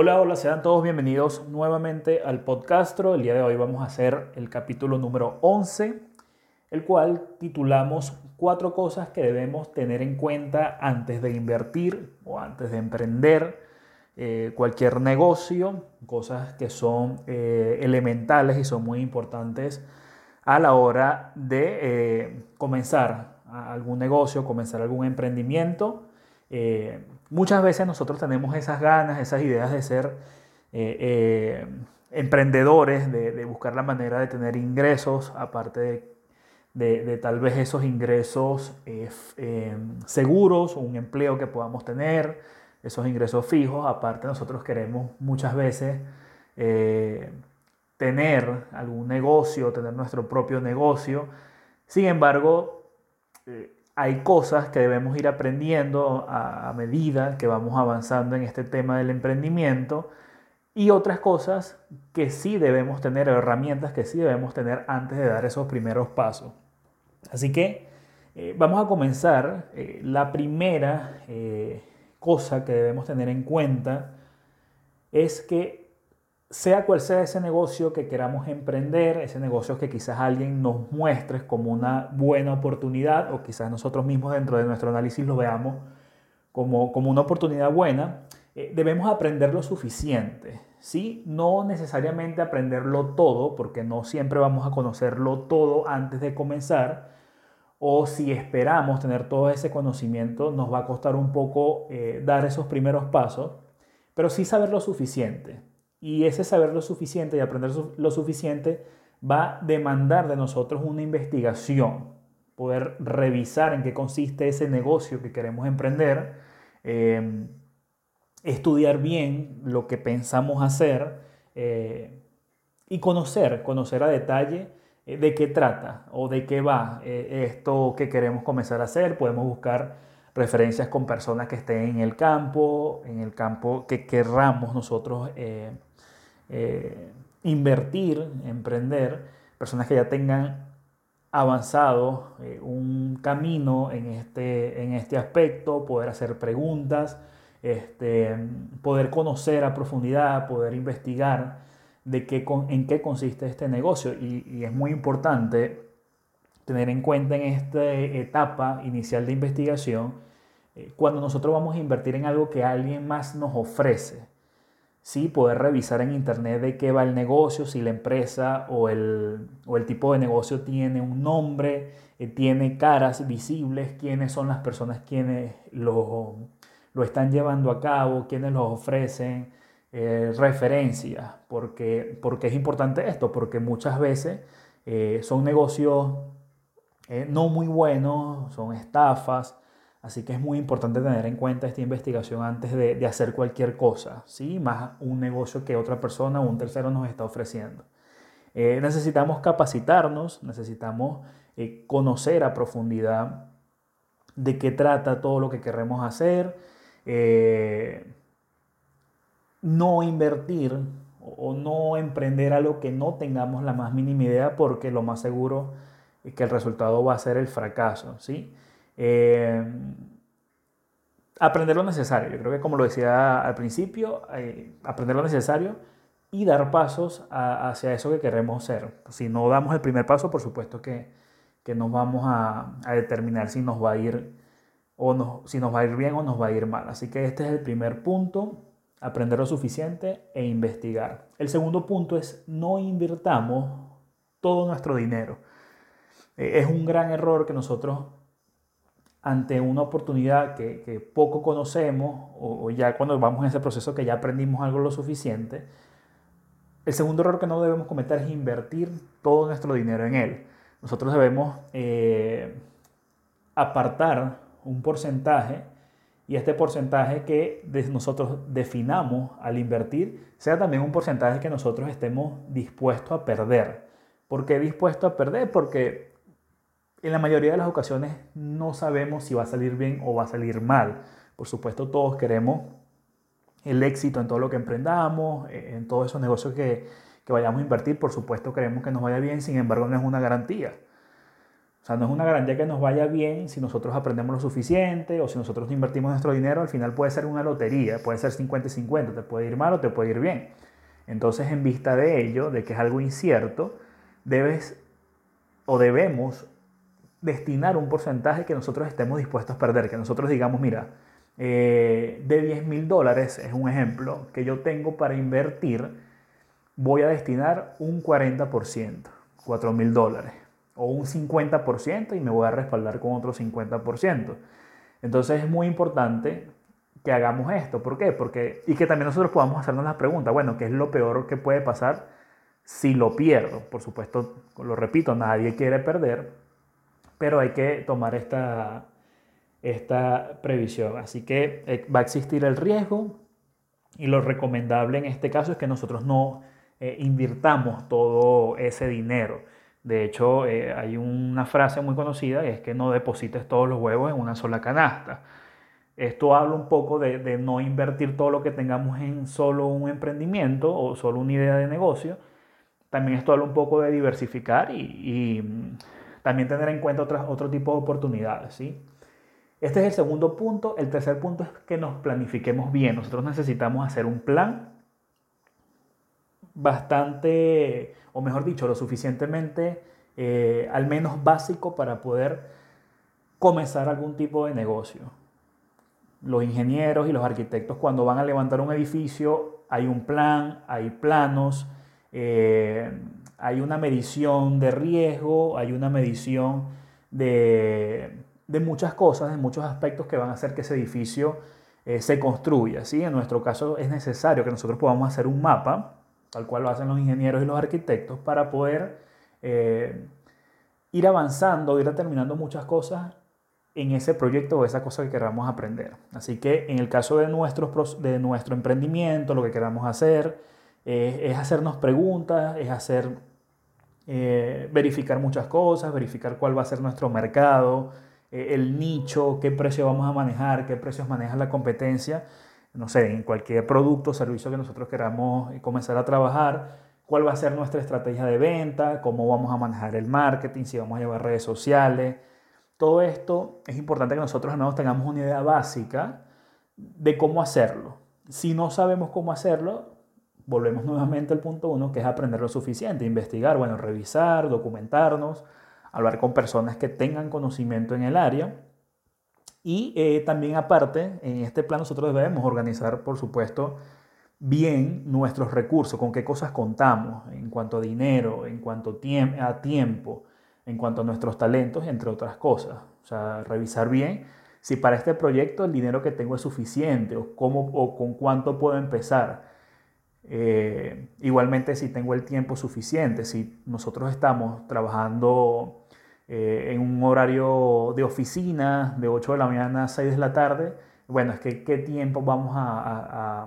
Hola, hola, sean todos bienvenidos nuevamente al podcastro. El día de hoy vamos a hacer el capítulo número 11, el cual titulamos Cuatro cosas que debemos tener en cuenta antes de invertir o antes de emprender eh, cualquier negocio, cosas que son eh, elementales y son muy importantes a la hora de eh, comenzar algún negocio, comenzar algún emprendimiento muchas veces nosotros tenemos esas ganas, esas ideas de ser eh, eh, emprendedores, de, buscar la manera de tener ingresos, aparte de, tal vez esos ingresos seguros, un empleo que podamos tener, esos ingresos fijos. Aparte nosotros queremos muchas veces tener algún negocio, tener nuestro propio negocio. Sin embargo, hay cosas que debemos ir aprendiendo a, medida que vamos avanzando en este tema del emprendimiento y otras cosas que sí debemos tener, herramientas que sí debemos tener antes de dar esos primeros pasos. Así que eh, vamos a comenzar. Eh, la primera eh, cosa que debemos tener en cuenta es que sea cual sea ese negocio que queramos emprender, ese negocio que quizás alguien nos muestre como una buena oportunidad o quizás nosotros mismos dentro de nuestro análisis lo veamos como, como una oportunidad buena, eh, debemos aprender lo suficiente. ¿sí? No necesariamente aprenderlo todo, porque no siempre vamos a conocerlo todo antes de comenzar, o si esperamos tener todo ese conocimiento, nos va a costar un poco eh, dar esos primeros pasos, pero sí saber lo suficiente. Y ese saber lo suficiente y aprender lo suficiente va a demandar de nosotros una investigación, poder revisar en qué consiste ese negocio que queremos emprender, em, estudiar bien lo que pensamos hacer eh, y conocer, conocer a detalle eh, de qué trata o de qué va eh, esto que queremos comenzar a hacer. Podemos buscar referencias con personas que estén en el campo, en el campo que querramos nosotros eh, invertir, emprender, personas que ya tengan avanzado eh, un camino en este, en este aspecto, poder hacer preguntas, este, poder conocer a profundidad, poder investigar de qué, en qué consiste este negocio. Y, es muy importante tener en cuenta en esta etapa inicial de investigación, eh, cuando nosotros vamos a invertir en algo que alguien más nos ofrece. ¿sí? poder revisar en internet de qué va el negocio, si la empresa o el, tipo de negocio tiene un nombre, eh, tiene caras visibles, quiénes son las personas quienes lo, lo están llevando a cabo, quiénes lo ofrecen, eh, referencias, porque, porque es importante esto, porque muchas veces eh, son negocios no muy buenos, son estafas, Así que es muy importante tener en cuenta esta investigación antes de, hacer cualquier cosa, ¿sí? más un negocio que otra persona o un tercero nos está ofreciendo. Eh, necesitamos capacitarnos, necesitamos eh, conocer a profundidad de qué trata todo lo que queremos hacer, eh, no invertir o no emprender algo que no tengamos la más mínima idea porque lo más seguro es que el resultado va a ser el fracaso, ¿sí? Eh, aprender lo necesario. Yo creo que como lo decía al principio, eh, aprender lo necesario y dar pasos hacia eso que queremos ser. Si no damos el primer paso, por supuesto que, que nos vamos a, determinar si nos va a ir o no, si nos va a ir bien o nos va a ir mal. Así que este es el primer punto, aprender lo suficiente e investigar. El segundo punto es no invirtamos todo nuestro dinero. Eh, es un gran error que nosotros ante una oportunidad que, poco conocemos o, ya cuando vamos en ese proceso que ya aprendimos algo lo suficiente, el segundo error que no debemos cometer es invertir todo nuestro dinero en él. Nosotros debemos eh, apartar un porcentaje y este porcentaje que nosotros definamos al invertir sea también un porcentaje que nosotros estemos dispuestos a perder. ¿Por qué dispuesto a perder? Porque en la mayoría de las ocasiones no sabemos si va a salir bien o va a salir mal. Por supuesto, todos queremos el éxito en todo lo que emprendamos, eh, en todos esos negocios que, vayamos a invertir. Por supuesto, queremos que nos vaya bien, sin embargo, no es una garantía. sea, no es una garantía que nos vaya bien si nosotros aprendemos lo suficiente o si nosotros invertimos nuestro dinero, al final puede ser una lotería, puede ser 50 y 50, te puede ir mal o te puede ir bien. Entonces, en vista de ello, de que es algo incierto, debes o debemos destinar un porcentaje que nosotros estemos dispuestos a perder, que nosotros digamos, mira, eh, de 10 mil dólares, es un ejemplo, que yo tengo para invertir, voy a destinar un 40%, 4 mil dólares, o un 50% y me voy a respaldar con otro 50%. Entonces es muy importante que hagamos esto. ¿Por qué? Porque, y que también nosotros podamos hacernos la pregunta, bueno, ¿qué es lo peor que puede pasar si lo pierdo? Por supuesto, lo repito, nadie quiere perder, pero hay que tomar esta, esta previsión. Así que eh, va a existir el riesgo y lo recomendable en este caso es que nosotros no eh, invirtamos todo ese dinero. De hecho, eh, hay una frase muy conocida es que no deposites todos los huevos en una sola canasta. Esto habla un poco de, no invertir todo lo que tengamos en solo un emprendimiento o solo una idea de negocio. También esto habla un poco de diversificar y, mm, también tener en cuenta otras, otro tipo de oportunidades. ¿sí? Este es el segundo punto. El tercer punto es que nos planifiquemos bien. Nosotros necesitamos hacer un plan bastante, o mejor dicho, lo suficientemente, eh, al menos básico para poder comenzar algún tipo de negocio. Los ingenieros y los arquitectos cuando van a levantar un edificio hay un plan, hay planos, eh, hay una medición de riesgo, hay una medición de, de muchas cosas, de muchos aspectos que van a hacer que ese edificio eh, se construya. ¿sí? En nuestro caso es necesario que nosotros podamos hacer un mapa, tal cual lo hacen los ingenieros y los arquitectos, para poder eh, ir avanzando, ir determinando muchas cosas en ese proyecto o esa cosa que queramos aprender. Así que en el caso de, de nuestro emprendimiento, lo que queramos hacer eh, es hacernos preguntas, es hacer, verificar muchas cosas, verificar cuál va a ser nuestro mercado, eh, el nicho, qué precio vamos a manejar, qué precios maneja la competencia, no sé, en cualquier producto o servicio que nosotros queramos eh, comenzar a trabajar, cuál va a ser nuestra estrategia de venta, cómo vamos a manejar el marketing, si vamos a llevar redes sociales. Todo esto es importante que nosotros al tengamos una idea básica de cómo hacerlo. Si no sabemos cómo hacerlo, volvemos nuevamente al punto uno, que es aprender lo suficiente, investigar, bueno, revisar, documentarnos, hablar con personas que tengan conocimiento en el área. Y eh, también aparte, en este plan nosotros debemos organizar, por supuesto, bien nuestros recursos, con qué cosas contamos en cuanto a dinero, en cuanto a tiempo, en cuanto a nuestros talentos, entre otras cosas. O sea, revisar bien si para este proyecto el dinero que tengo es suficiente o, cómo, o con cuánto puedo empezar. Eh, igualmente si tengo el tiempo suficiente, si nosotros estamos trabajando eh, en un horario de oficina de 8 de la mañana a 6 de la tarde, bueno, es que qué tiempo vamos a,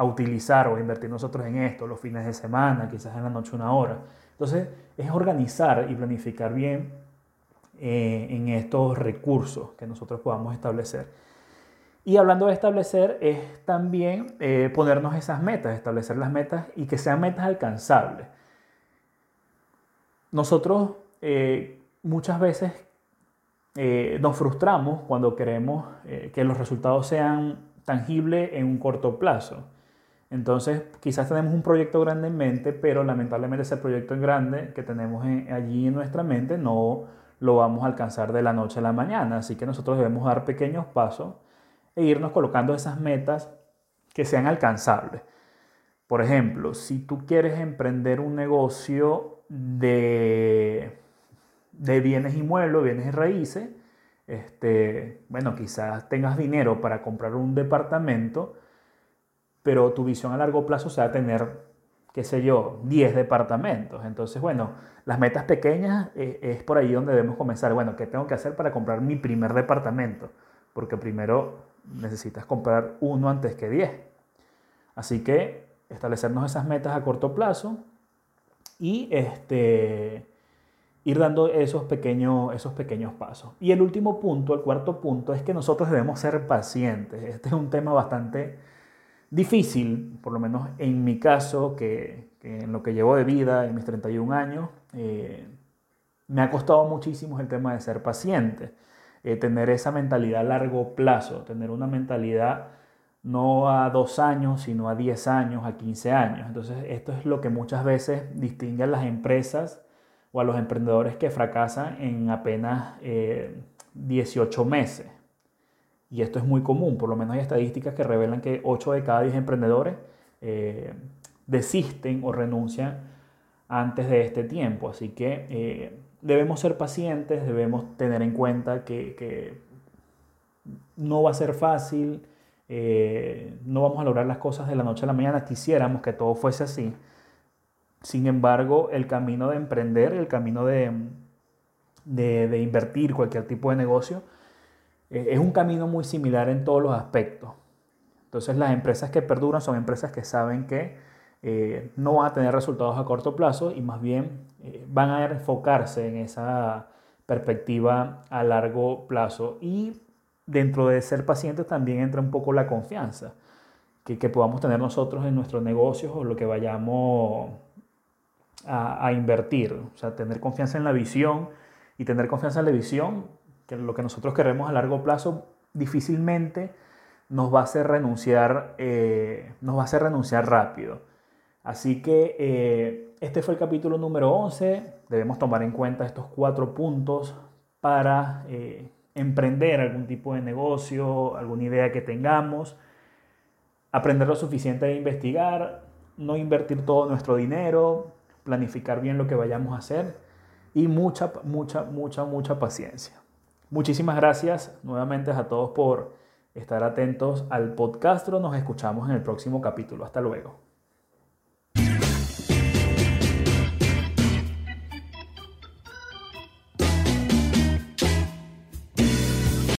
utilizar o invertir nosotros en esto, los fines de semana, quizás en la noche una hora. Entonces, es organizar y planificar bien eh, en estos recursos que nosotros podamos establecer. Y hablando de establecer, es también eh, ponernos esas metas, establecer las metas y que sean metas alcanzables. Nosotros eh, muchas veces eh, nos frustramos cuando queremos que los resultados sean tangibles en un corto plazo. Entonces, quizás tenemos un proyecto grande en mente, pero lamentablemente ese proyecto en grande que tenemos allí en nuestra mente no lo vamos a alcanzar de la noche a la mañana. Así que nosotros debemos dar pequeños pasos e irnos colocando esas metas que sean alcanzables. Por ejemplo, si tú quieres emprender un negocio de, de bienes inmuebles, bienes y raíces, este, bueno, quizás tengas dinero para comprar un departamento, pero tu visión a largo plazo sea tener, qué sé yo, 10 departamentos. Entonces, bueno, las metas pequeñas es, es por ahí donde debemos comenzar. Bueno, ¿qué tengo que hacer para comprar mi primer departamento? Porque primero necesitas comprar uno antes que 10. Así que establecernos esas metas a corto plazo y este, ir dando esos pequeños, esos pequeños pasos. Y el último punto, el cuarto punto, es que nosotros debemos ser pacientes. Este es un tema bastante difícil, por lo menos en mi caso, que, en lo que llevo de vida, en mis 31 años, eh, me ha costado muchísimo el tema de ser paciente, eh, tener esa mentalidad a largo plazo, tener una mentalidad no a dos años, sino a 10 años, a 15 años. Entonces, esto es lo que muchas veces distingue a las empresas o a los emprendedores que fracasan en apenas 18 eh, meses. Y esto es muy común, por lo menos hay estadísticas que revelan que 8 de cada 10 emprendedores eh, desisten o renuncian antes de este tiempo. Así que eh, debemos ser pacientes, debemos tener en cuenta que, no va a ser fácil, no vamos a lograr las cosas de la noche a la mañana. Quisiéramos que todo fuese así, sin embargo, el camino de emprender, el camino de, de, invertir cualquier tipo de negocio, eh, es un camino muy similar en todos los aspectos. Entonces las empresas que perduran son empresas que saben que eh, no van a tener resultados a corto plazo y más bien eh, van a enfocarse en esa perspectiva a largo plazo. Y dentro de ser pacientes también entra un poco la confianza que, que podamos tener nosotros en nuestros negocios o lo que vayamos a, invertir, o sea, tener confianza en la visión y tener confianza en la visión, que lo que nosotros queremos a largo plazo difícilmente nos va a hacer renunciar, eh, nos va a hacer renunciar rápido. Así que eh, este fue el capítulo número 11. Debemos tomar en cuenta estos cuatro puntos para eh, emprender algún tipo de negocio, alguna idea que tengamos, aprender lo suficiente de investigar, no invertir todo nuestro dinero, planificar bien lo que vayamos a hacer y mucha, mucha, mucha, mucha paciencia. Muchísimas gracias nuevamente a todos por estar atentos al podcast. Nos escuchamos en el próximo capítulo. Hasta luego.